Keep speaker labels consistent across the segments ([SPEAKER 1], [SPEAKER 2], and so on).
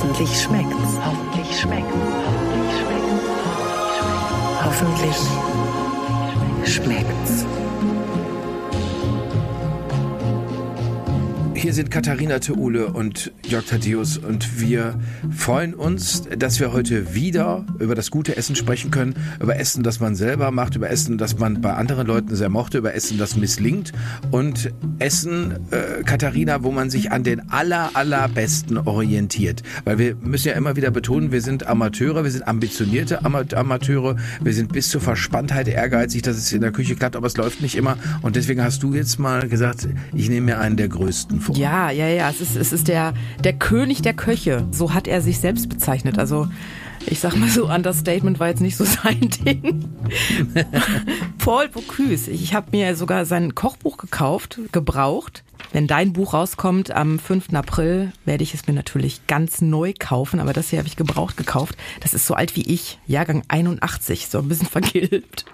[SPEAKER 1] Hoffentlich schmeckt's. Hoffentlich schmeckt's. Hoffentlich schmeckt's. Hoffentlich schmeckt's.
[SPEAKER 2] Hier sind Katharina Theule und Jörg Thaddeus und wir freuen uns, dass wir heute wieder über das gute Essen sprechen können, über Essen, das man selber macht, über Essen, das man bei anderen Leuten sehr mochte, über Essen, das misslingt und Essen, äh, Katharina, wo man sich an den aller, allerbesten orientiert. Weil wir müssen ja immer wieder betonen, wir sind Amateure, wir sind ambitionierte Ama Amateure, wir sind bis zur Verspanntheit ehrgeizig, dass es in der Küche klappt, aber es läuft nicht immer und deswegen hast du jetzt mal gesagt, ich nehme mir einen der größten vor.
[SPEAKER 3] Ja, ja, ja. Es ist, es ist der, der König der Köche. So hat er sich selbst bezeichnet. Also, ich sag mal so, Understatement war jetzt nicht so sein Ding. Paul Bocuse. Ich habe mir sogar sein Kochbuch gekauft, gebraucht. Wenn dein Buch rauskommt am 5. April, werde ich es mir natürlich ganz neu kaufen. Aber das hier habe ich gebraucht gekauft. Das ist so alt wie ich, Jahrgang 81, so ein bisschen vergilbt.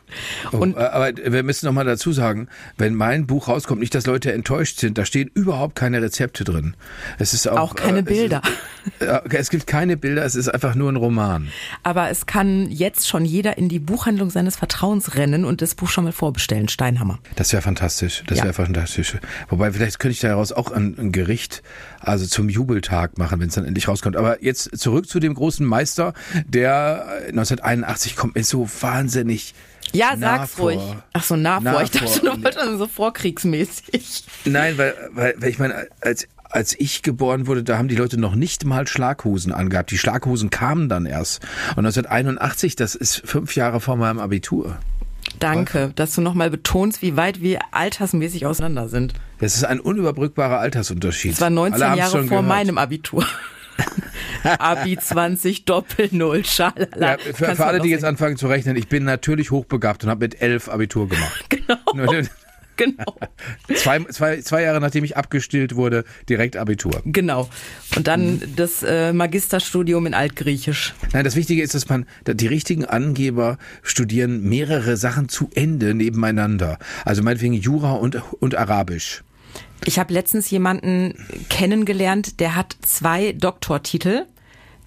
[SPEAKER 2] Oh, und aber wir müssen noch mal dazu sagen, wenn mein Buch rauskommt, nicht, dass Leute enttäuscht sind, da stehen überhaupt keine Rezepte drin. Es ist auch,
[SPEAKER 3] auch keine
[SPEAKER 2] äh,
[SPEAKER 3] Bilder.
[SPEAKER 2] Es, ist, es gibt keine Bilder, es ist einfach nur ein Roman.
[SPEAKER 3] Aber es kann jetzt schon jeder in die Buchhandlung seines Vertrauens rennen und das Buch schon mal vorbestellen, Steinhammer.
[SPEAKER 2] Das wäre fantastisch, das ja. wäre fantastisch. Wobei vielleicht könnte ich daraus auch ein, ein Gericht, also zum Jubeltag machen, wenn es dann endlich rauskommt. Aber jetzt zurück zu dem großen Meister, der 1981 kommt mir so wahnsinnig
[SPEAKER 3] ja, sag's
[SPEAKER 2] vor.
[SPEAKER 3] ruhig. Ach so, nah,
[SPEAKER 2] Nah
[SPEAKER 3] vor. Ich dachte, du wolltest so vorkriegsmäßig.
[SPEAKER 2] Nein, weil, weil, weil ich meine, als als ich geboren wurde, da haben die Leute noch nicht mal Schlaghosen angehabt. Die Schlaghosen kamen dann erst. Und 1981, das ist fünf Jahre vor meinem Abitur.
[SPEAKER 3] Danke, dass du nochmal betonst, wie weit wir altersmäßig auseinander sind.
[SPEAKER 2] Das ist ein unüberbrückbarer Altersunterschied.
[SPEAKER 3] Es war 19
[SPEAKER 2] Alle haben's
[SPEAKER 3] Jahre vor
[SPEAKER 2] gehört.
[SPEAKER 3] meinem Abitur. Abi 20, Doppel Null, schalala.
[SPEAKER 2] Ja, für, für alle, die jetzt anfangen zu rechnen, ich bin natürlich hochbegabt und habe mit elf Abitur gemacht.
[SPEAKER 3] Genau, genau,
[SPEAKER 2] zwei, zwei, zwei Jahre nachdem ich abgestillt wurde, direkt Abitur.
[SPEAKER 3] genau. Und dann das äh, Magisterstudium in Altgriechisch.
[SPEAKER 2] Nein, das Wichtige ist, dass man, die richtigen Angeber studieren mehrere Sachen zu Ende nebeneinander. Also meinetwegen Jura und, und Arabisch.
[SPEAKER 3] Ich habe letztens jemanden kennengelernt, der hat zwei Doktortitel.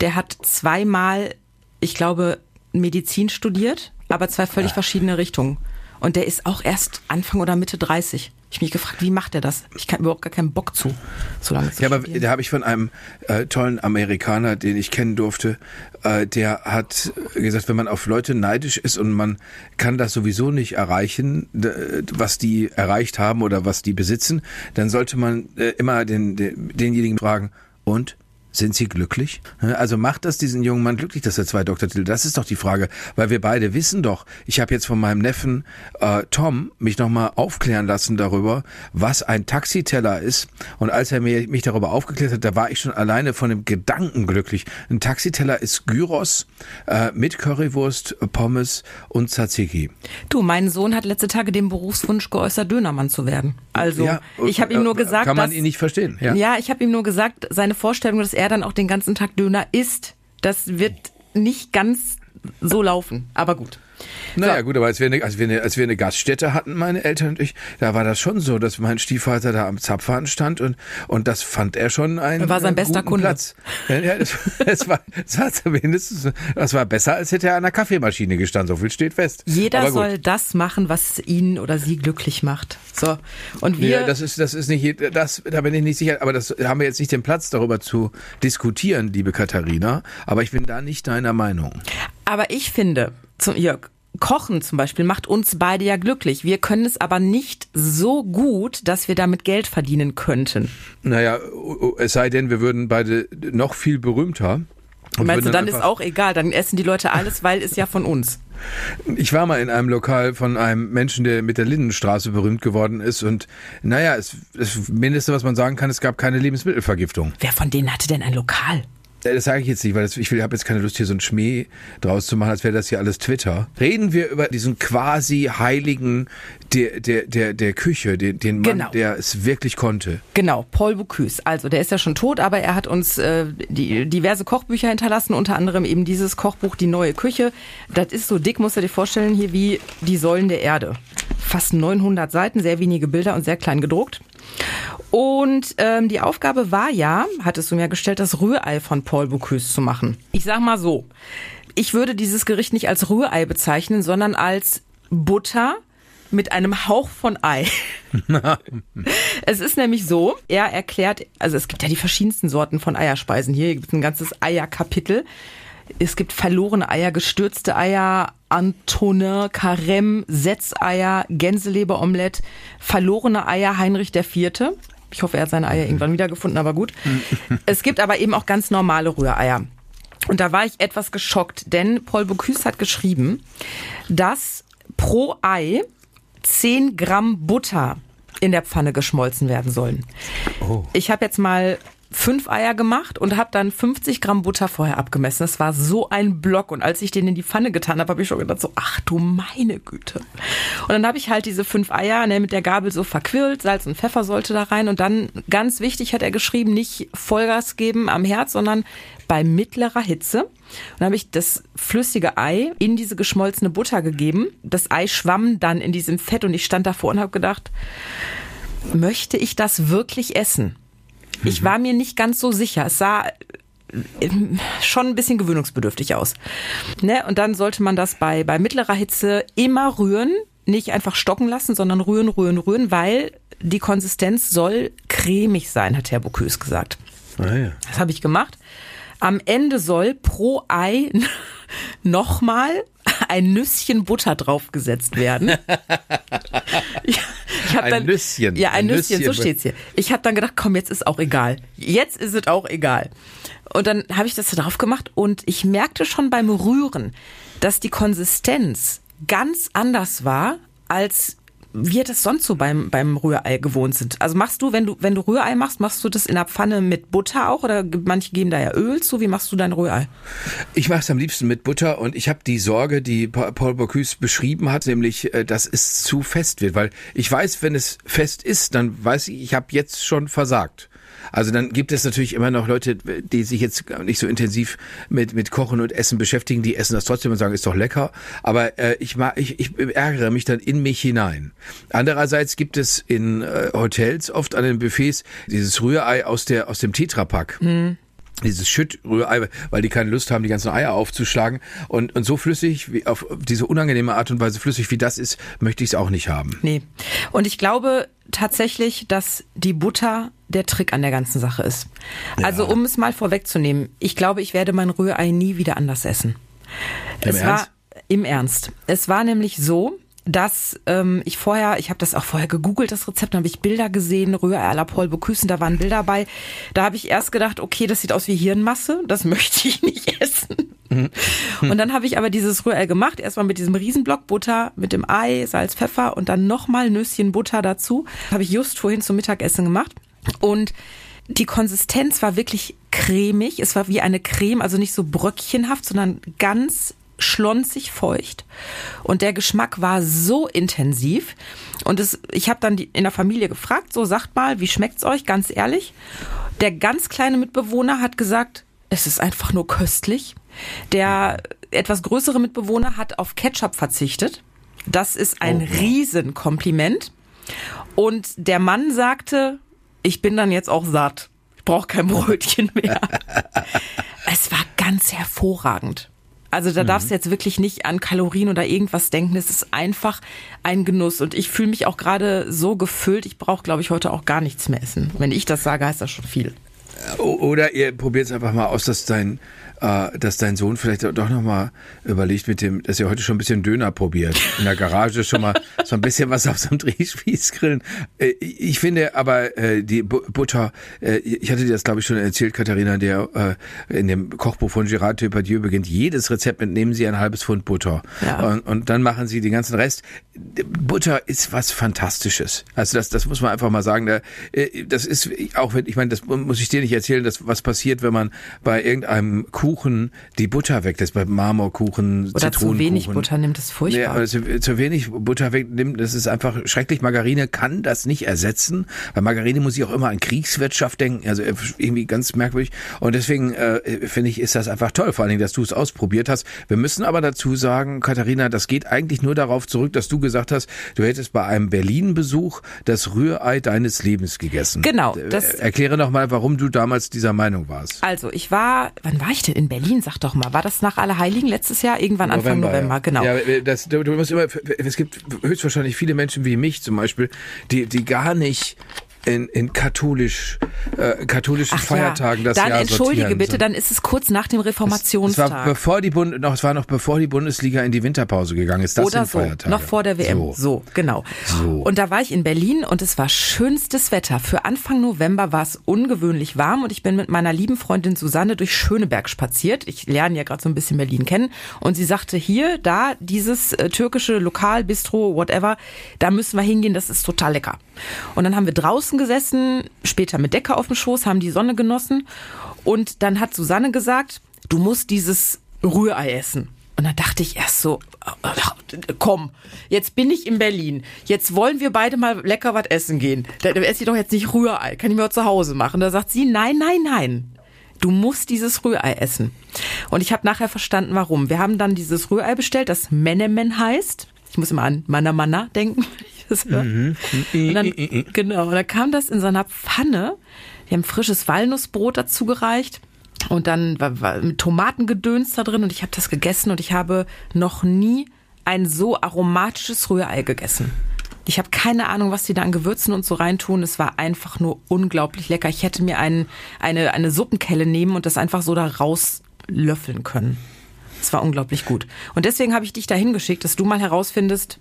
[SPEAKER 3] Der hat zweimal, ich glaube, Medizin studiert, aber zwei völlig verschiedene Richtungen. Und der ist auch erst Anfang oder Mitte 30. Ich mich gefragt, wie macht er das? Ich kann überhaupt gar keinen Bock zu, so lange zu
[SPEAKER 2] Ja, aber
[SPEAKER 3] studieren.
[SPEAKER 2] da habe ich von einem äh, tollen Amerikaner, den ich kennen durfte, äh, der hat gesagt, wenn man auf Leute neidisch ist und man kann das sowieso nicht erreichen, was die erreicht haben oder was die besitzen, dann sollte man äh, immer den, den, denjenigen fragen, und? Sind Sie glücklich? Also macht das diesen jungen Mann glücklich, dass er zwei Doktortitel? Das ist doch die Frage, weil wir beide wissen doch. Ich habe jetzt von meinem Neffen äh, Tom mich nochmal aufklären lassen darüber, was ein Taxiteller ist. Und als er mir, mich darüber aufgeklärt hat, da war ich schon alleine von dem Gedanken glücklich. Ein Taxiteller ist Gyros äh, mit Currywurst, Pommes und Tzatziki.
[SPEAKER 3] Du, mein Sohn hat letzte Tage den Berufswunsch geäußert, Dönermann zu werden. Also,
[SPEAKER 2] Ja,
[SPEAKER 3] ich habe ihm nur
[SPEAKER 2] äh,
[SPEAKER 3] gesagt,
[SPEAKER 2] kann man
[SPEAKER 3] dass,
[SPEAKER 2] ihn nicht verstehen. Ja.
[SPEAKER 3] Ja, ich habe ihm nur gesagt, seine Vorstellung, dass er dann auch den ganzen Tag Döner isst, das wird nicht ganz so laufen. Aber gut.
[SPEAKER 2] Naja, gut, aber als wir, eine, als, wir eine, als wir eine Gaststätte hatten, meine Eltern und ich, da war das schon so, dass mein Stiefvater da am Zapfhahn stand und, und das fand er schon ein
[SPEAKER 3] War sein bester Kunde.
[SPEAKER 2] Platz. Ja, das, das, war, das war zumindest, das war besser, als hätte er an der Kaffeemaschine gestanden, so viel steht fest.
[SPEAKER 3] Jeder soll das machen, was ihn oder sie glücklich macht. So. Und wir,
[SPEAKER 2] Ja, das ist, das ist nicht, das, da bin ich nicht sicher, aber das haben wir jetzt nicht den Platz, darüber zu diskutieren, liebe Katharina, aber ich bin da nicht deiner Meinung.
[SPEAKER 3] aber ich finde, zum, Jörg, Kochen zum Beispiel macht uns beide ja glücklich. Wir können es aber nicht so gut, dass wir damit Geld verdienen könnten.
[SPEAKER 2] Naja, es sei denn, wir würden beide noch viel berühmter. und
[SPEAKER 3] Meinst du,
[SPEAKER 2] würden
[SPEAKER 3] dann ist auch egal, dann essen die Leute alles, weil es ja von uns.
[SPEAKER 2] Ich war mal in einem Lokal von einem Menschen, der mit der Lindenstraße berühmt geworden ist und naja, das Mindeste, was man sagen kann, es gab keine Lebensmittelvergiftung.
[SPEAKER 3] Wer von denen hatte denn ein Lokal?
[SPEAKER 2] Äh, Das sage ich jetzt nicht, weil das, ich habe jetzt keine Lust, hier so einen Schmäh draus zu machen, als wäre das hier alles Twitter. Reden wir über diesen quasi Heiligen der, der, der, der Küche, den, den Mann,
[SPEAKER 3] Genau.
[SPEAKER 2] der es wirklich konnte.
[SPEAKER 3] Genau, Paul Bocuse. Also der ist ja schon tot, aber er hat uns äh, die, diverse Kochbücher hinterlassen, unter anderem eben dieses Kochbuch Die neue Küche. Das ist so dick, musst du dir vorstellen, hier wie die Säulen der Erde. Fast 900 Seiten, sehr wenige Bilder und sehr klein gedruckt. Und ähm, die Aufgabe war ja, hattest du mir gestellt, das Rührei von Paul Bocuse zu machen. Ich sag mal so, ich würde dieses Gericht nicht als Rührei bezeichnen, sondern als Butter mit einem Hauch von Ei. es ist nämlich so, er erklärt, also es gibt ja die verschiedensten Sorten von Eierspeisen. Hier gibt es ein ganzes Eierkapitel. Es gibt verlorene Eier, gestürzte Eier, Antonin, Carême, Setzeier, Gänseleberomelett, verlorene Eier, Heinrich der Vierte. Ich hoffe, er hat seine Eier irgendwann wiedergefunden, aber gut. es gibt aber eben auch ganz normale Rühreier. Und da war ich etwas geschockt, denn Paul Bocuse hat geschrieben, dass pro Ei 10 Gramm Butter in der Pfanne geschmolzen werden sollen. Oh. Ich habe jetzt mal fünf Eier gemacht und habe dann 50 Gramm Butter vorher abgemessen. Das war so ein Block. Und als ich den in die Pfanne getan habe, habe ich schon gedacht, so, ach du meine Güte. Und dann habe ich halt diese fünf Eier ne, mit der Gabel so verquirlt. Salz und Pfeffer sollte da rein. Und dann, ganz wichtig, hat er geschrieben, nicht Vollgas geben am Herz, sondern bei mittlerer Hitze. Und dann habe ich das flüssige Ei in diese geschmolzene Butter gegeben. Das Ei schwamm dann in diesem Fett und ich stand davor und habe gedacht, möchte ich das wirklich essen? Ich war mir nicht ganz so sicher. Es sah äh, schon ein bisschen gewöhnungsbedürftig aus. Ne? Und dann sollte man das bei, bei mittlerer Hitze immer rühren, nicht einfach stocken lassen, sondern rühren, rühren, rühren, weil die Konsistenz soll cremig sein, hat Herr Bocuse gesagt. Ah, ja. Das habe ich gemacht. Am Ende soll pro Ei nochmal ein Nüsschen Butter draufgesetzt werden.
[SPEAKER 2] ich, ich ein dann, Nüsschen.
[SPEAKER 3] Ja, ein, ein Nüsschen, Nüsschen, so steht's hier. Ich habe dann gedacht, komm, jetzt ist auch egal. Jetzt ist es auch egal. Und dann habe ich das da drauf gemacht und ich merkte schon beim Rühren, dass die Konsistenz ganz anders war als wir das sonst so beim, beim Rührei gewohnt sind. Also machst du, wenn du, wenn du Rührei machst, machst du das in der Pfanne mit Butter auch oder manche geben da ja Öl zu? Wie machst du dein Rührei?
[SPEAKER 2] Ich mache es am liebsten mit Butter und ich habe die Sorge, die Paul Bocuse beschrieben hat, nämlich, äh, dass es zu fest wird, weil ich weiß, wenn es fest ist, dann weiß ich, ich habe jetzt schon versagt. Also dann gibt es natürlich immer noch Leute, die sich jetzt nicht so intensiv mit, mit Kochen und Essen beschäftigen, die essen das trotzdem und sagen, ist doch lecker. Aber äh, ich, mag, ich, ich ärgere mich dann in mich hinein. Andererseits gibt es in äh, Hotels oft an den Buffets dieses Rührei aus, der, aus dem Tetrapack. Mhm dieses Schüttrührei, weil die keine Lust haben, die ganzen Eier aufzuschlagen. Und, und so flüssig, wie auf diese unangenehme Art und Weise flüssig wie das ist, möchte ich es auch nicht haben.
[SPEAKER 3] Nee. Und ich glaube tatsächlich, dass die Butter der Trick an der ganzen Sache ist. Ja. Also um es mal vorwegzunehmen, ich glaube, ich werde mein Rührei nie wieder anders essen.
[SPEAKER 2] Im
[SPEAKER 3] es
[SPEAKER 2] Ernst? war
[SPEAKER 3] im Ernst. Es war nämlich so, dass ähm, ich vorher, ich habe das auch vorher gegoogelt, das Rezept, dann habe ich Bilder gesehen, Rührei à la Paul Bocuse, da waren Bilder bei. Da habe ich erst gedacht, okay, das sieht aus wie Hirnmasse, das möchte ich nicht essen. Und dann habe ich aber dieses Rührei gemacht, erstmal mit diesem Riesenblock Butter, mit dem Ei, Salz, Pfeffer und dann nochmal Nüsschen Butter dazu. Habe ich just vorhin zum Mittagessen gemacht. Und die Konsistenz war wirklich cremig. Es war wie eine Creme, also nicht so bröckchenhaft, sondern ganz schlonzig feucht und der Geschmack war so intensiv und es, ich habe dann die, in der Familie gefragt, so sagt mal, wie schmeckt's euch, ganz ehrlich. Der ganz kleine Mitbewohner hat gesagt, es ist einfach nur köstlich. Der etwas größere Mitbewohner hat auf Ketchup verzichtet. Das ist ein oh. Riesenkompliment. Und der Mann sagte, ich bin dann jetzt auch satt. Ich brauche kein Brötchen mehr. es war ganz hervorragend. Also da mhm. darfst du jetzt wirklich nicht an Kalorien oder irgendwas denken. Es ist einfach ein Genuss. Und ich fühle mich auch gerade so gefüllt. Ich brauche, glaube ich, heute auch gar nichts mehr essen. Wenn ich das sage, heißt das schon viel.
[SPEAKER 2] Oder ihr probiert es einfach mal aus, dass dein dass dein Sohn vielleicht doch nochmal überlegt mit dem, dass er heute schon ein bisschen Döner probiert. In der Garage schon mal so ein bisschen was auf so einem Drehspieß grillen. Äh, ich finde aber äh, die Butter, äh, ich hatte dir das glaube ich schon erzählt, Katharina, der äh, in dem Kochbuch von Gérard Depardieu beginnt, jedes Rezept mit nehmen Sie ein halbes Pfund Butter. Ja. Und, und dann machen Sie den ganzen Rest. Butter ist was Fantastisches. Also das, das muss man einfach mal sagen. Äh, das ist auch wenn, ich meine, das muss ich dir nicht erzählen, dass was passiert, wenn man bei irgendeinem Kuchen die Butter weglässt, bei Marmorkuchen,
[SPEAKER 3] Oder zu
[SPEAKER 2] Zitronenkuchen.
[SPEAKER 3] wenig Butter nimmt, das ist furchtbar.
[SPEAKER 2] Nee, also zu wenig Butter wegnimmt, das ist einfach schrecklich. Margarine kann das nicht ersetzen, weil Margarine muss ich auch immer an Kriegswirtschaft denken, also irgendwie ganz merkwürdig. Und deswegen äh, finde ich, ist das einfach toll, vor allen Dingen, dass du es ausprobiert hast. Wir müssen aber dazu sagen, Katharina, das geht eigentlich nur darauf zurück, dass du gesagt hast, du hättest bei einem Berlin-Besuch das Rührei deines Lebens gegessen.
[SPEAKER 3] Genau,
[SPEAKER 2] Äh,
[SPEAKER 3] das-
[SPEAKER 2] Erkläre noch mal, warum du damals dieser Meinung warst.
[SPEAKER 3] Also, ich war, wann war ich denn in Berlin? Sag doch mal, war das nach Allerheiligen letztes Jahr? Irgendwann Anfang November,
[SPEAKER 2] ja.
[SPEAKER 3] genau.
[SPEAKER 2] Ja, das, du, du musst immer, es gibt höchstwahrscheinlich viele Menschen wie mich zum Beispiel, die, die gar nicht in, in katholisch, äh, katholischen
[SPEAKER 3] Ach
[SPEAKER 2] Feiertagen
[SPEAKER 3] ja.
[SPEAKER 2] das
[SPEAKER 3] Dann
[SPEAKER 2] Jahr
[SPEAKER 3] entschuldige bitte, dann ist es kurz nach dem
[SPEAKER 2] es war
[SPEAKER 3] Reformationstag.
[SPEAKER 2] bevor die Bund, noch, es war noch bevor die Bundesliga in die Winterpause gegangen ist. Das
[SPEAKER 3] Oder
[SPEAKER 2] sind
[SPEAKER 3] so,
[SPEAKER 2] Feiertage.
[SPEAKER 3] noch vor der WM.
[SPEAKER 2] So.
[SPEAKER 3] So, genau.
[SPEAKER 2] So.
[SPEAKER 3] Und da war ich in Berlin und es war schönstes Wetter. Für Anfang November war es ungewöhnlich warm und ich bin mit meiner lieben Freundin Susanne durch Schöneberg spaziert. Ich lerne ja gerade so ein bisschen Berlin kennen und sie sagte hier, da dieses äh, türkische Lokal, Bistro, whatever, da müssen wir hingehen, das ist total lecker. Und dann haben wir draußen gesessen, später mit Decke auf dem Schoß, haben die Sonne genossen und dann hat Susanne gesagt, du musst dieses Rührei essen. Und dann dachte ich erst so, komm, jetzt bin ich in Berlin. Jetzt wollen wir beide mal lecker was essen gehen. Da esse ich doch jetzt nicht Rührei. Kann ich mir auch zu Hause machen. Da sagt sie, nein, nein, nein. Du musst dieses Rührei essen. Und ich habe nachher verstanden, warum. Wir haben dann dieses Rührei bestellt, das Menemen heißt. Ich muss immer an Manna denken, das höre. Und dann, genau, und dann kam das in so einer Pfanne. Wir haben frisches Walnussbrot dazu gereicht. Und dann war, war mit Tomatengedöns da drin und ich habe das gegessen und ich habe noch nie ein so aromatisches Rührei gegessen. Ich habe keine Ahnung, was die da an Gewürzen und so reintun. Es war einfach nur unglaublich lecker. Ich hätte mir einen, eine, eine Suppenkelle nehmen und das einfach so da rauslöffeln können. Es war unglaublich gut. Und deswegen habe ich dich dahin geschickt, dass du mal herausfindest,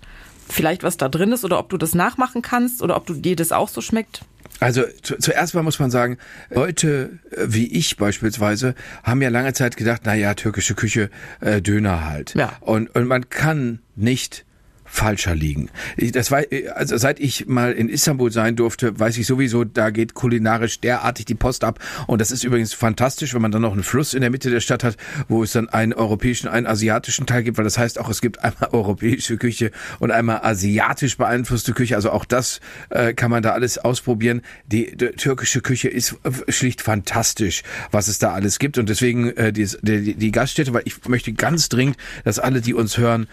[SPEAKER 3] vielleicht was da drin ist oder ob du das nachmachen kannst oder ob du dir das auch so schmeckt.
[SPEAKER 2] Also zu, zuerst mal muss man sagen, Leute äh, wie ich beispielsweise haben ja lange Zeit gedacht, na ja, türkische Küche, äh, Döner halt.
[SPEAKER 3] Ja.
[SPEAKER 2] Und, und man kann nicht falscher liegen. Ich- Das war, also seit ich mal in Istanbul sein durfte, weiß ich sowieso, da geht kulinarisch derartig die Post ab. Und das ist übrigens fantastisch, wenn man dann noch einen Fluss in der Mitte der Stadt hat, wo es dann einen europäischen, einen asiatischen Teil gibt, weil das heißt auch, es gibt einmal europäische Küche und einmal asiatisch beeinflusste Küche. Also auch das äh, kann man da alles ausprobieren. Die, die türkische Küche ist äh, schlicht fantastisch, was es da alles gibt. Und deswegen äh, die, die, die Gaststätte, weil ich möchte ganz dringend, dass alle, die uns hören,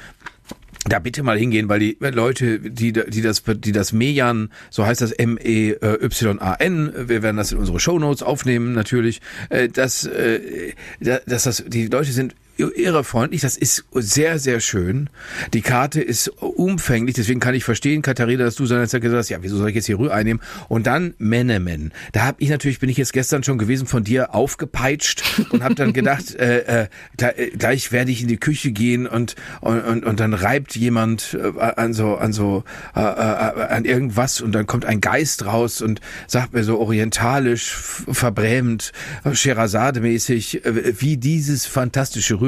[SPEAKER 2] da bitte mal hingehen, weil die Leute, die, die das, die das Mejan, so heißt das M-E-Y-A-N, wir werden das in unsere Shownotes aufnehmen, natürlich, äh, dass, äh, da- dass das, die Leute sind irre freundlich, das ist sehr, sehr schön. Die Karte ist umfänglich, deswegen kann ich verstehen, Katharina, dass du seinerzeit gesagt hast, ja, wieso soll ich jetzt hier Rührei nehmen? Und dann Menemen. Da habe ich natürlich, bin ich jetzt gestern schon gewesen, von dir aufgepeitscht und habe dann gedacht, äh, äh, gleich, äh, gleich werde ich in die Küche gehen und, und, und, und dann reibt jemand äh, an so, an so, äh, äh, an irgendwas und dann kommt ein Geist raus und sagt mir so orientalisch, verbrämt, Scheherazade-mäßig, äh, wie dieses fantastische Rührei,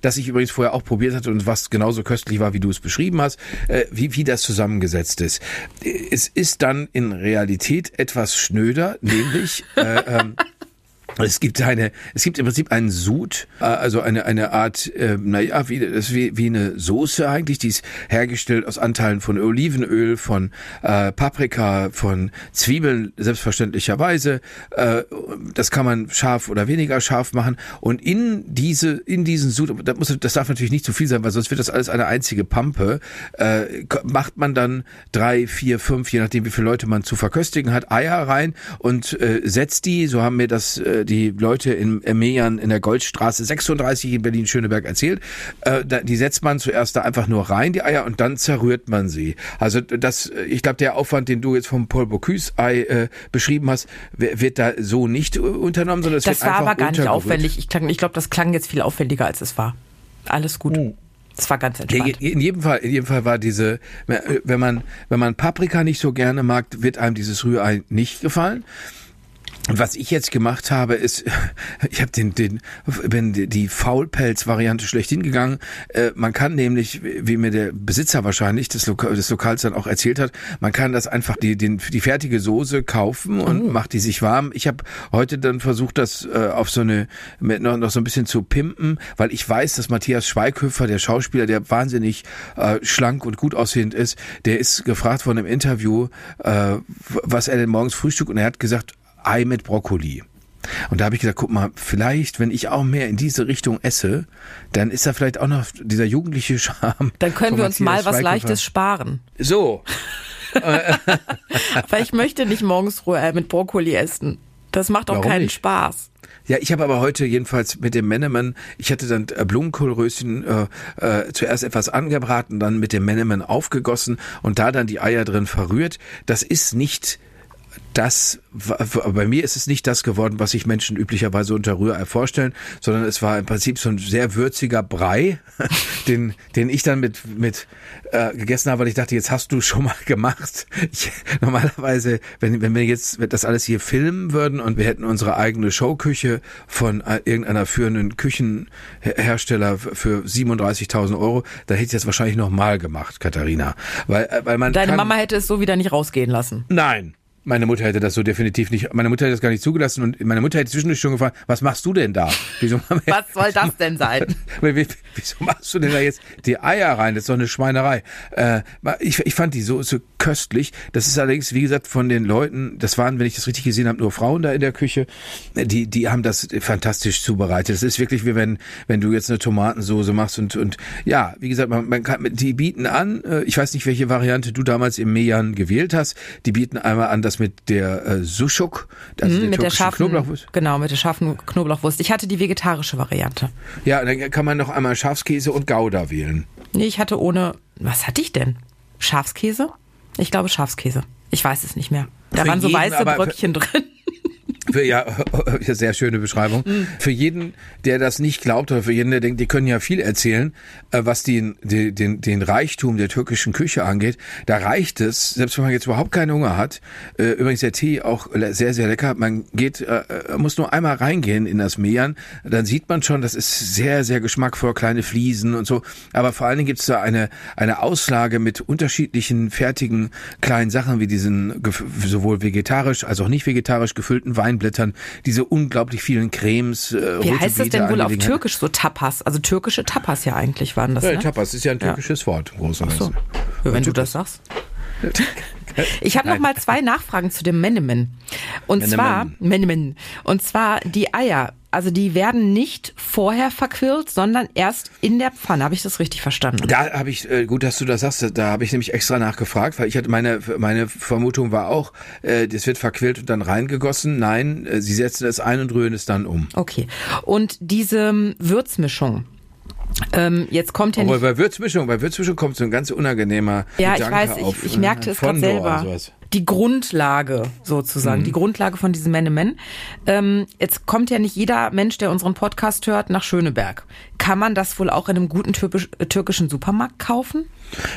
[SPEAKER 2] das ich übrigens vorher auch probiert hatte und was genauso köstlich war, wie du es beschrieben hast, äh, wie, wie das zusammengesetzt ist. Es ist dann in Realität etwas schnöder, nämlich äh, ähm, es gibt eine, es gibt im Prinzip einen Sud, äh, also eine eine Art, äh, naja, wie, das wie, wie eine Soße eigentlich, die ist hergestellt aus Anteilen von Olivenöl, von äh, Paprika, von Zwiebeln selbstverständlicherweise. Äh, das kann man scharf oder weniger scharf machen. Und in diese, in diesen Sud, das, muss, das darf natürlich nicht zu viel sein, weil sonst wird das alles eine einzige Pampe. Äh, macht man dann drei, vier, fünf, je nachdem wie viele Leute man zu verköstigen hat, Eier rein und äh, setzt die, so haben mir das äh, die Leute in Mejan in der Goldstraße 36 in Berlin-Schöneberg erzählt. Äh, da, die setzt man zuerst da einfach nur rein, die Eier, und dann zerrührt man sie. Also das, ich glaube, der Aufwand, den du jetzt vom Paul Bocuse-Ei äh, beschrieben hast, wi- wird da so nicht unternommen, sondern es
[SPEAKER 3] Das
[SPEAKER 2] wird
[SPEAKER 3] war
[SPEAKER 2] einfach
[SPEAKER 3] aber gar nicht aufwendig. Ich, ich glaube, das klang jetzt viel aufwendiger, als es war. Alles gut. Es war ganz entspannt.
[SPEAKER 2] in jedem Fall, in jedem Fall war diese, wenn man, wenn man Paprika nicht so gerne mag, wird einem dieses Rührei nicht gefallen. Was ich jetzt gemacht habe, ist, ich habe den, den, bin die Faulpelz-Variante schlecht hingegangen. Äh, man kann nämlich, wie mir der Besitzer wahrscheinlich des, Lokal, des Lokals dann auch erzählt hat, man kann das einfach die, den, die fertige Soße kaufen und oh. macht die sich warm. Ich habe heute dann versucht, das äh, auf so eine mit noch, noch so ein bisschen zu pimpen, weil ich weiß, dass Matthias Schweighöfer, der Schauspieler, der wahnsinnig äh, schlank und gut aussehend ist, der ist gefragt von einem Interview, äh, was er denn morgens frühstückt und er hat gesagt, Ei mit Brokkoli. Und da habe ich gesagt, guck mal, vielleicht, wenn ich auch mehr in diese Richtung esse, dann ist da vielleicht auch noch dieser jugendliche Charme.
[SPEAKER 3] Dann können wir uns mal was Leichtes sparen.
[SPEAKER 2] So.
[SPEAKER 3] Weil ich möchte nicht morgens Rührei mit Brokkoli essen. Das macht auch Warum keinen nicht? Spaß.
[SPEAKER 2] Ja, ich habe aber heute jedenfalls mit dem Menemen, ich hatte dann äh, Blumenkohlröschen äh, äh, zuerst etwas angebraten, dann mit dem Menemen aufgegossen und da dann die Eier drin verrührt. Das ist nicht das, bei mir ist es nicht das geworden, was sich Menschen üblicherweise unter Rührei vorstellen, sondern es war im Prinzip so ein sehr würziger Brei, den, den ich dann mit, mit äh, gegessen habe, weil ich dachte, jetzt hast du schon mal gemacht. Ich, normalerweise, wenn, wenn wir jetzt das alles hier filmen würden und wir hätten unsere eigene Showküche von äh, irgendeiner führenden Küchenhersteller für 37.000 Euro, dann hätte ich das wahrscheinlich noch mal gemacht, Katharina. Weil, äh, weil man
[SPEAKER 3] Deine
[SPEAKER 2] kann,
[SPEAKER 3] Mama hätte es so wieder nicht rausgehen lassen.
[SPEAKER 2] Nein. Meine Mutter hätte das so definitiv nicht, meine Mutter hätte das gar nicht zugelassen und meine Mutter hätte zwischendurch schon gefragt, was machst du denn da?
[SPEAKER 3] Wieso, was soll das denn sein?
[SPEAKER 2] Wieso machst du denn da jetzt die Eier rein? Das ist doch eine Schweinerei. Äh, ich, ich fand die so, so köstlich. Das ist allerdings, wie gesagt, von den Leuten, das waren, wenn ich das richtig gesehen habe, nur Frauen da in der Küche, die, die haben das fantastisch zubereitet. Das ist wirklich wie wenn, wenn du jetzt eine Tomatensoße machst und, und ja, wie gesagt, man, man kann, die bieten an, äh, ich weiß nicht, welche Variante du damals im Mejan gewählt hast, die bieten einmal an, dass das mit der äh, Sushuk,
[SPEAKER 3] also mhm, mit der scharfen Knoblauchwurst. Genau, mit der scharfen Knoblauchwurst. Ich hatte die vegetarische Variante.
[SPEAKER 2] Ja, dann kann man noch einmal Schafskäse und Gouda wählen.
[SPEAKER 3] Nee, ich hatte ohne. Was hatte ich denn? Schafskäse? Ich glaube Schafskäse. Ich weiß es nicht mehr. Da Für waren so jeden, weiße Bröckchen drin.
[SPEAKER 2] Für, ja, sehr schöne Beschreibung. Mhm. Für jeden, der das nicht glaubt oder für jeden, der denkt, die können ja viel erzählen, äh, was den, den, den Reichtum der türkischen Küche angeht, da reicht es, selbst wenn man jetzt überhaupt keinen Hunger hat, äh, übrigens der Tee auch sehr, sehr lecker, man geht, äh, muss nur einmal reingehen in das Meeren, dann sieht man schon, das ist sehr, sehr geschmackvoll, kleine Fliesen und so, aber vor allen Dingen gibt es da eine, eine Auslage mit unterschiedlichen fertigen kleinen Sachen, wie diesen sowohl vegetarisch als auch nicht vegetarisch gefüllten Wein Weinblättern, diese unglaublich vielen Cremes.
[SPEAKER 3] Äh, Wie heißt das denn wohl auf Türkisch so Tapas? Also türkische Tapas ja eigentlich waren das. Ja,
[SPEAKER 2] ne? Tapas ist ja ein türkisches ja. Wort im Großen und Ganzen.
[SPEAKER 3] So. Wenn du das sagst. Ich habe noch mal zwei Nachfragen zu dem Menemen. Und Menemen. zwar Menemen. Und zwar die Eier also die werden nicht vorher verquirlt, sondern erst in der Pfanne. Habe ich das richtig verstanden?
[SPEAKER 2] Da habe ich, äh, gut, dass du das sagst, da habe ich nämlich extra nachgefragt, weil ich hatte meine, meine Vermutung war auch, äh, das wird verquirlt und dann reingegossen. Nein, äh, sie setzen es ein und rühren es dann um.
[SPEAKER 3] Okay. Und diese ähm, Würzmischung, ähm, jetzt kommt ja
[SPEAKER 2] nicht. Aber bei Würzmischung, bei Würzmischung kommt so ein ganz unangenehmer
[SPEAKER 3] Ja,
[SPEAKER 2] Gedanke
[SPEAKER 3] ich weiß,
[SPEAKER 2] auf,
[SPEAKER 3] ich, ich merkte es gerade selber die Grundlage sozusagen, mhm. die Grundlage von diesem Men ähm, Jetzt kommt ja nicht jeder Mensch, der unseren Podcast hört, nach Schöneberg. Kann man das wohl auch in einem guten türkisch, türkischen Supermarkt kaufen?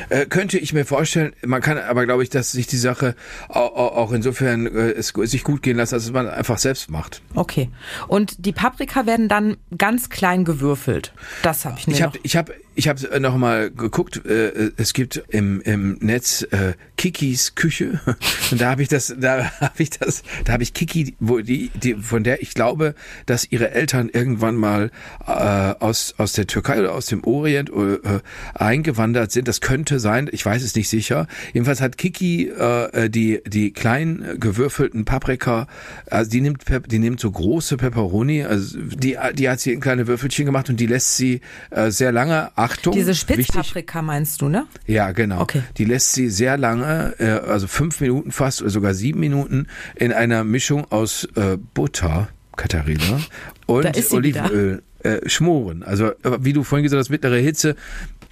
[SPEAKER 2] Äh, könnte ich mir vorstellen. Man kann aber, glaube ich, dass sich die Sache auch, auch insofern äh, es sich gut gehen lässt, dass man einfach selbst macht.
[SPEAKER 3] Okay. Und die Paprika werden dann ganz klein gewürfelt. Das habe ich nicht.
[SPEAKER 2] Ich habe ich habe habe noch mal geguckt. Äh, es gibt im, im Netz äh, Kikis Küche und da habe ich das, da habe ich das, da habe ich Kiki, wo die, die, von der ich glaube, dass ihre Eltern irgendwann mal äh, aus aus der Türkei oder aus dem Orient äh, eingewandert sind. Das könnte sein. Ich weiß es nicht sicher. Jedenfalls hat Kiki äh, die die klein gewürfelten Paprika, also die nimmt die nimmt so große Peperoni, also die die hat sie in kleine Würfelchen gemacht und die lässt sie äh, sehr lange Achtung.
[SPEAKER 3] Diese Spitzpaprika wichtig, meinst du, ne?
[SPEAKER 2] Ja, genau. Okay. Die lässt sie sehr lange, äh, also fünf Minuten fast oder sogar sieben Minuten in einer Mischung aus äh, Butter, Katharina, und Olivenöl äh, schmoren. Also wie du vorhin gesagt hast, mittlere Hitze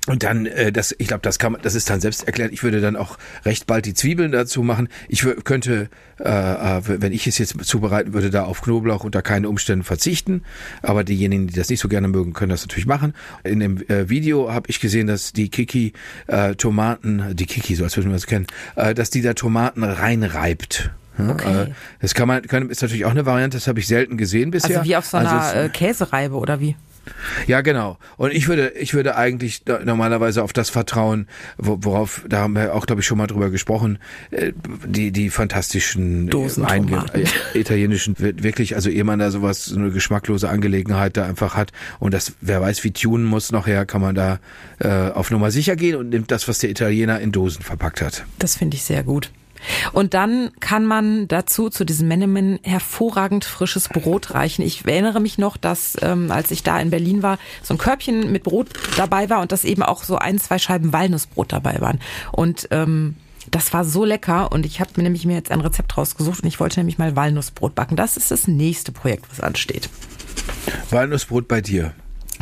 [SPEAKER 2] und dann, äh, das, ich glaube, das kann man, das ist dann selbst erklärt. Ich würde dann auch recht bald die Zwiebeln dazu machen. Ich könnte, äh, äh, wenn ich es jetzt zubereiten würde, da auf Knoblauch unter keinen Umständen verzichten. Aber diejenigen, die das nicht so gerne mögen, können das natürlich machen. In dem äh, Video habe ich gesehen, dass die Kiki äh, Tomaten, die Kiki, so als würden wir es kennen, äh, dass die da Tomaten reinreibt Ja,
[SPEAKER 3] Okay.
[SPEAKER 2] äh, Das kann man, kann, ist natürlich auch eine Variante, das habe ich selten gesehen bisher.
[SPEAKER 3] Also wie auf so einer
[SPEAKER 2] Also es-
[SPEAKER 3] äh, Käsereibe oder wie?
[SPEAKER 2] Ja, genau. Und ich würde, ich würde eigentlich no- normalerweise auf das vertrauen, wo- worauf, da haben wir auch, glaube ich, schon mal drüber gesprochen, äh, die, die fantastischen äh, äh, italienischen, wir- wirklich, also ehe man da sowas, so eine geschmacklose Angelegenheit da einfach hat und das, wer weiß, wie tunen muss nachher, kann man da äh, auf Nummer sicher gehen und nimmt das, was der Italiener in Dosen verpackt hat.
[SPEAKER 3] Das finde ich sehr gut. Und dann kann man dazu zu diesem Menemen hervorragend frisches Brot reichen. Ich erinnere mich noch, dass ähm, als ich da in Berlin war, so ein Körbchen mit Brot dabei war und dass eben auch so ein, zwei Scheiben Walnussbrot dabei waren. Und ähm, das war so lecker und ich habe mir nämlich mir jetzt ein Rezept rausgesucht und ich wollte nämlich mal Walnussbrot backen. Das ist das nächste Projekt, was ansteht.
[SPEAKER 2] Walnussbrot bei dir.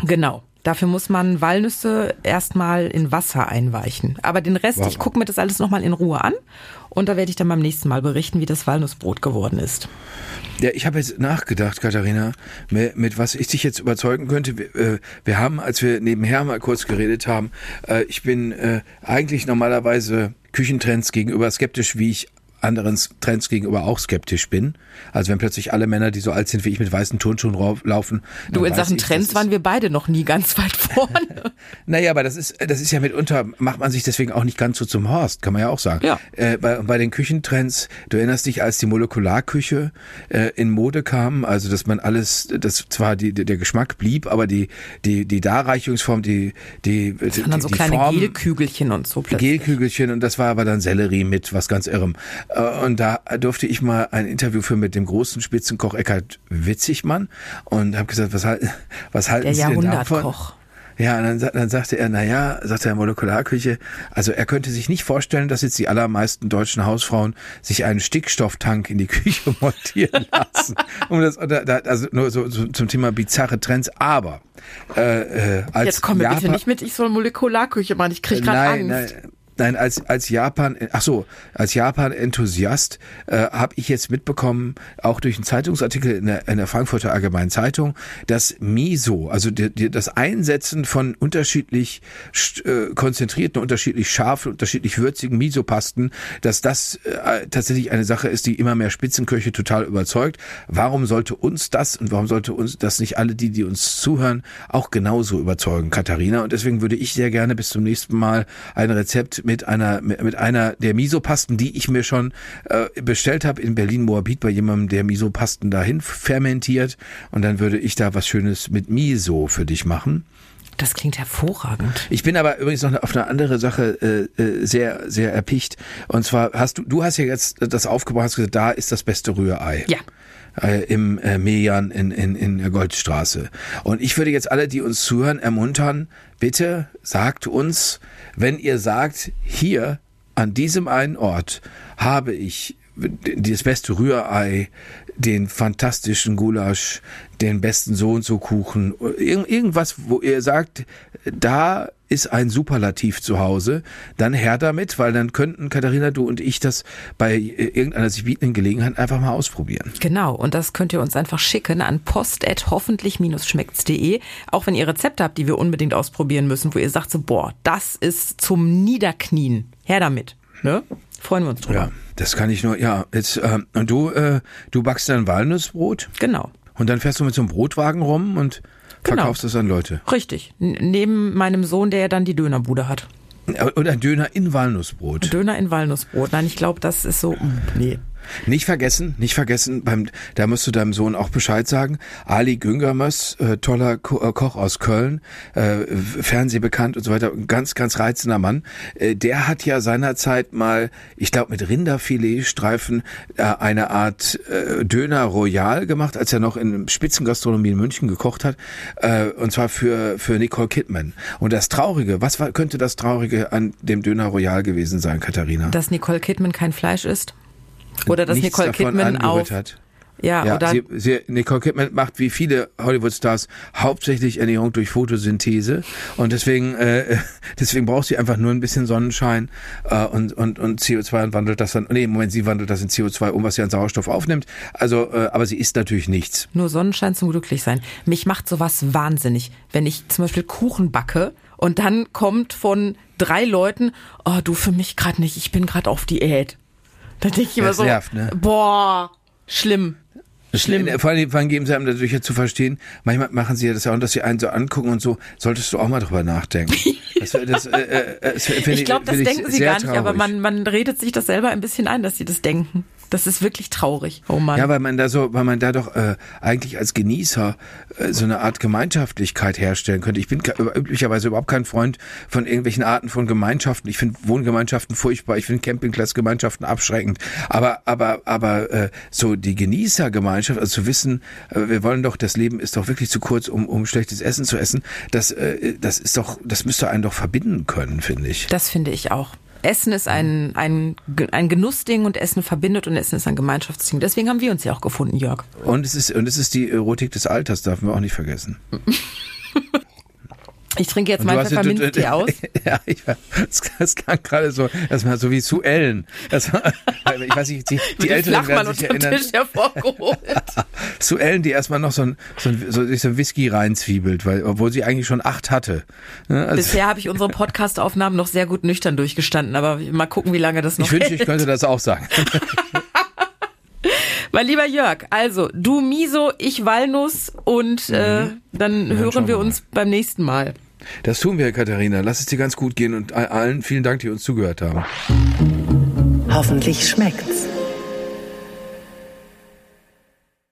[SPEAKER 3] Genau. Dafür muss man Walnüsse erstmal in Wasser einweichen. Aber den Rest,
[SPEAKER 2] Wow.
[SPEAKER 3] ich gucke mir das alles nochmal in Ruhe an und da werde ich dann beim nächsten Mal berichten, wie das Walnussbrot geworden ist.
[SPEAKER 2] Ja, ich habe jetzt nachgedacht, Katharina, mit, mit was ich dich jetzt überzeugen könnte. Wir, äh, wir haben, als wir nebenher mal kurz geredet haben, äh, ich bin äh, eigentlich normalerweise Küchentrends gegenüber skeptisch, wie ich anderen Trends gegenüber auch skeptisch bin. Also wenn plötzlich alle Männer, die so alt sind wie ich, mit weißen Turnschuhen laufen.
[SPEAKER 3] Du, in Sachen
[SPEAKER 2] ich,
[SPEAKER 3] Trends waren wir beide noch nie ganz weit vorne.
[SPEAKER 2] naja, aber das ist, das ist ja mitunter, macht man sich deswegen auch nicht ganz so zum Horst, kann man ja auch sagen.
[SPEAKER 3] Ja.
[SPEAKER 2] Äh, bei, bei den Küchentrends, du erinnerst dich, als die Molekularküche äh, in Mode kam, also dass man alles, dass zwar die, der Geschmack blieb, aber die, die, die Darreichungsform, die, die,
[SPEAKER 3] Das waren dann so
[SPEAKER 2] die
[SPEAKER 3] kleine
[SPEAKER 2] Form,
[SPEAKER 3] Gelkügelchen und so plötzlich.
[SPEAKER 2] Gelkügelchen und das war aber dann Sellerie mit was ganz irrem. Äh, Und da durfte ich mal ein Interview führen mit dem großen Spitzenkoch Eckhard Witzigmann und habe gesagt, was, halten was halten
[SPEAKER 3] Der
[SPEAKER 2] Sie denn davon?
[SPEAKER 3] Jahrhundertkoch.
[SPEAKER 2] Ja, und dann, dann sagte er, na ja, sagte er Molekularküche, also er könnte sich nicht vorstellen, dass jetzt die allermeisten deutschen Hausfrauen sich einen Stickstofftank in die Küche montieren lassen. um das, also nur so, so zum Thema bizarre Trends, aber äh, äh, als
[SPEAKER 3] Jetzt komm mir bitte nicht mit, ich soll Molekularküche machen, ich krieg gerade Angst.
[SPEAKER 2] nein. Nein, als als Japan, ach so, als Japan-Enthusiast äh, habe ich jetzt mitbekommen, auch durch einen Zeitungsartikel in der, in der Frankfurter Allgemeinen Zeitung, dass Miso, also die, die, das Einsetzen von unterschiedlich äh, konzentrierten, unterschiedlich scharfen, unterschiedlich würzigen Miso-Pasten, dass das äh, tatsächlich eine Sache ist, die immer mehr Spitzenköche total überzeugt. Warum sollte uns das und warum sollte uns das nicht alle die, die uns zuhören, auch genauso überzeugen, Katharina? Und deswegen würde ich sehr gerne bis zum nächsten Mal ein Rezept mit einer mit einer der Miso-Pasten, die ich mir schon äh, bestellt habe in Berlin Moabit bei jemandem, der Miso-Pasten dahin fermentiert. Und dann würde ich da was Schönes mit Miso für dich machen.
[SPEAKER 3] Das klingt hervorragend.
[SPEAKER 2] Ich bin aber übrigens noch auf eine andere Sache äh, äh, sehr, sehr erpicht. Und zwar hast du, du hast ja jetzt das aufgebaut, hast gesagt, da ist das beste Rührei.
[SPEAKER 3] Ja.
[SPEAKER 2] Äh, Im äh, Mejan in, in, in der Goldstraße. Und ich würde jetzt alle, die uns zuhören, ermuntern, bitte sagt uns, wenn ihr sagt, hier an diesem einen Ort habe ich das beste Rührei, den fantastischen Gulasch, den besten so und so Kuchen, irgend, irgendwas, wo ihr sagt, da ist ein Superlativ zu Hause, dann her damit, weil dann könnten Katharina, du und ich das bei irgendeiner sich bietenden Gelegenheit einfach mal ausprobieren.
[SPEAKER 3] Genau, und das könnt ihr uns einfach schicken an post.hoffentlich-schmeckt's.de, auch wenn ihr Rezepte habt, die wir unbedingt ausprobieren müssen, wo ihr sagt so, boah, das ist zum Niederknien. Her damit, ne? Freuen wir uns drüber.
[SPEAKER 2] Ja, das kann ich nur, ja, jetzt, ähm, und du, äh, du backst dann Walnussbrot
[SPEAKER 3] Genau.
[SPEAKER 2] und dann fährst du mit so einem Brotwagen rum und
[SPEAKER 3] Genau.
[SPEAKER 2] verkaufst es an Leute.
[SPEAKER 3] Richtig. N neben meinem Sohn, der ja dann die Dönerbude hat.
[SPEAKER 2] Und ein Döner in Walnussbrot.
[SPEAKER 3] Döner in Walnussbrot. Nein, ich glaube, das ist so. mm, Nee.
[SPEAKER 2] Nicht vergessen, nicht vergessen, beim, da musst du deinem Sohn auch Bescheid sagen. Ali Güngermös, äh, toller Ko äh, Koch aus Köln, äh, Fernsehbekannt und so weiter, ganz, ganz reizender Mann. Äh, der hat ja seinerzeit mal, ich glaube mit Rinderfiletstreifen, äh, eine Art äh, Döner Royal gemacht, als er noch in Spitzengastronomie in München gekocht hat, äh, und zwar für, für Nicole Kidman. Und das Traurige, was war, könnte das Traurige an dem Döner Royal gewesen sein, Katharina?
[SPEAKER 3] Dass Nicole Kidman kein Fleisch isst? Oder dass
[SPEAKER 2] Nichts
[SPEAKER 3] Nicole
[SPEAKER 2] davon
[SPEAKER 3] Kidman
[SPEAKER 2] hat.
[SPEAKER 3] Ja,
[SPEAKER 2] Ja,
[SPEAKER 3] oder.
[SPEAKER 2] sie, sie, Nicole Kidman macht wie viele Hollywood-Stars hauptsächlich Ernährung durch Photosynthese und deswegen äh, deswegen braucht sie einfach nur ein bisschen Sonnenschein äh, und und und CO2 und wandelt das dann nee Moment sie wandelt das in CO2 um was sie an Sauerstoff aufnimmt also äh, aber sie isst natürlich nichts
[SPEAKER 3] Nur Sonnenschein zum Glücklichsein. Mich macht sowas wahnsinnig, wenn ich zum Beispiel Kuchen backe und dann kommt von drei Leuten, oh du für mich gerade nicht, ich bin gerade auf Diät. Da denke ich immer
[SPEAKER 2] Das
[SPEAKER 3] so,
[SPEAKER 2] nervt, ne?
[SPEAKER 3] boah, schlimm. Schlimm.
[SPEAKER 2] Vor allem, vor allem geben sie einem dadurch ja zu verstehen, manchmal machen sie ja das ja auch, dass sie einen so angucken und so, solltest du auch mal drüber nachdenken. Das, das, äh, äh, finde
[SPEAKER 3] Ich glaube, das denken sie gar nicht, aber
[SPEAKER 2] traurig.
[SPEAKER 3] man, man redet sich das selber ein bisschen ein, dass sie das denken. Das ist wirklich traurig. Oh Mann.
[SPEAKER 2] Ja, weil man da so, weil man da doch äh, eigentlich als Genießer äh, so eine Art Gemeinschaftlichkeit herstellen könnte. Ich bin ke- üblicherweise überhaupt kein Freund von irgendwelchen Arten von Gemeinschaften. Ich finde Wohngemeinschaften furchtbar. Ich finde Campingplatzgemeinschaften abschreckend. Aber, aber, aber äh, so die Genießergemeinschaft, also zu wissen, äh, wir wollen doch, das Leben ist doch wirklich zu kurz, um, um schlechtes Essen zu essen. Das, äh, das ist doch, das müsste einen doch verbinden können, finde ich.
[SPEAKER 3] Das finde ich auch. Essen ist ein, ein, ein Genussding und Essen verbindet und Essen ist ein Gemeinschaftsding. Deswegen haben wir uns ja auch gefunden, Jörg.
[SPEAKER 2] Und es ist, und es ist die Erotik des Alters, darf man auch nicht vergessen.
[SPEAKER 3] Ich trinke jetzt meinen
[SPEAKER 2] hast ja-
[SPEAKER 3] Pfefferminztee aus.
[SPEAKER 2] Ja, ich, war- das, das klang gerade so, das war so wie zu Ellen. Das war, ich weiß nicht, die, die Älteren werden sich erinnern.
[SPEAKER 3] Tisch hervorgeholt.
[SPEAKER 2] Zu Ellen, die erstmal noch so ein, so ein, so, so ein Whisky reinzwiebelt, weil, obwohl sie eigentlich schon acht hatte. Ne, Also,
[SPEAKER 3] Bisher habe ich unsere Podcast-Aufnahmen noch sehr gut nüchtern durchgestanden, aber mal gucken, wie lange das noch
[SPEAKER 2] ich
[SPEAKER 3] hält.
[SPEAKER 2] ich könnte das auch sagen.
[SPEAKER 3] Mein lieber Jörg, also du Miso, ich Walnuss und äh, dann
[SPEAKER 2] schauen
[SPEAKER 3] hören
[SPEAKER 2] wir
[SPEAKER 3] uns beim nächsten Mal.
[SPEAKER 2] Das tun wir, Katharina. Lass es dir ganz gut gehen und allen vielen Dank, die uns zugehört haben.
[SPEAKER 1] Hoffentlich schmeckt's.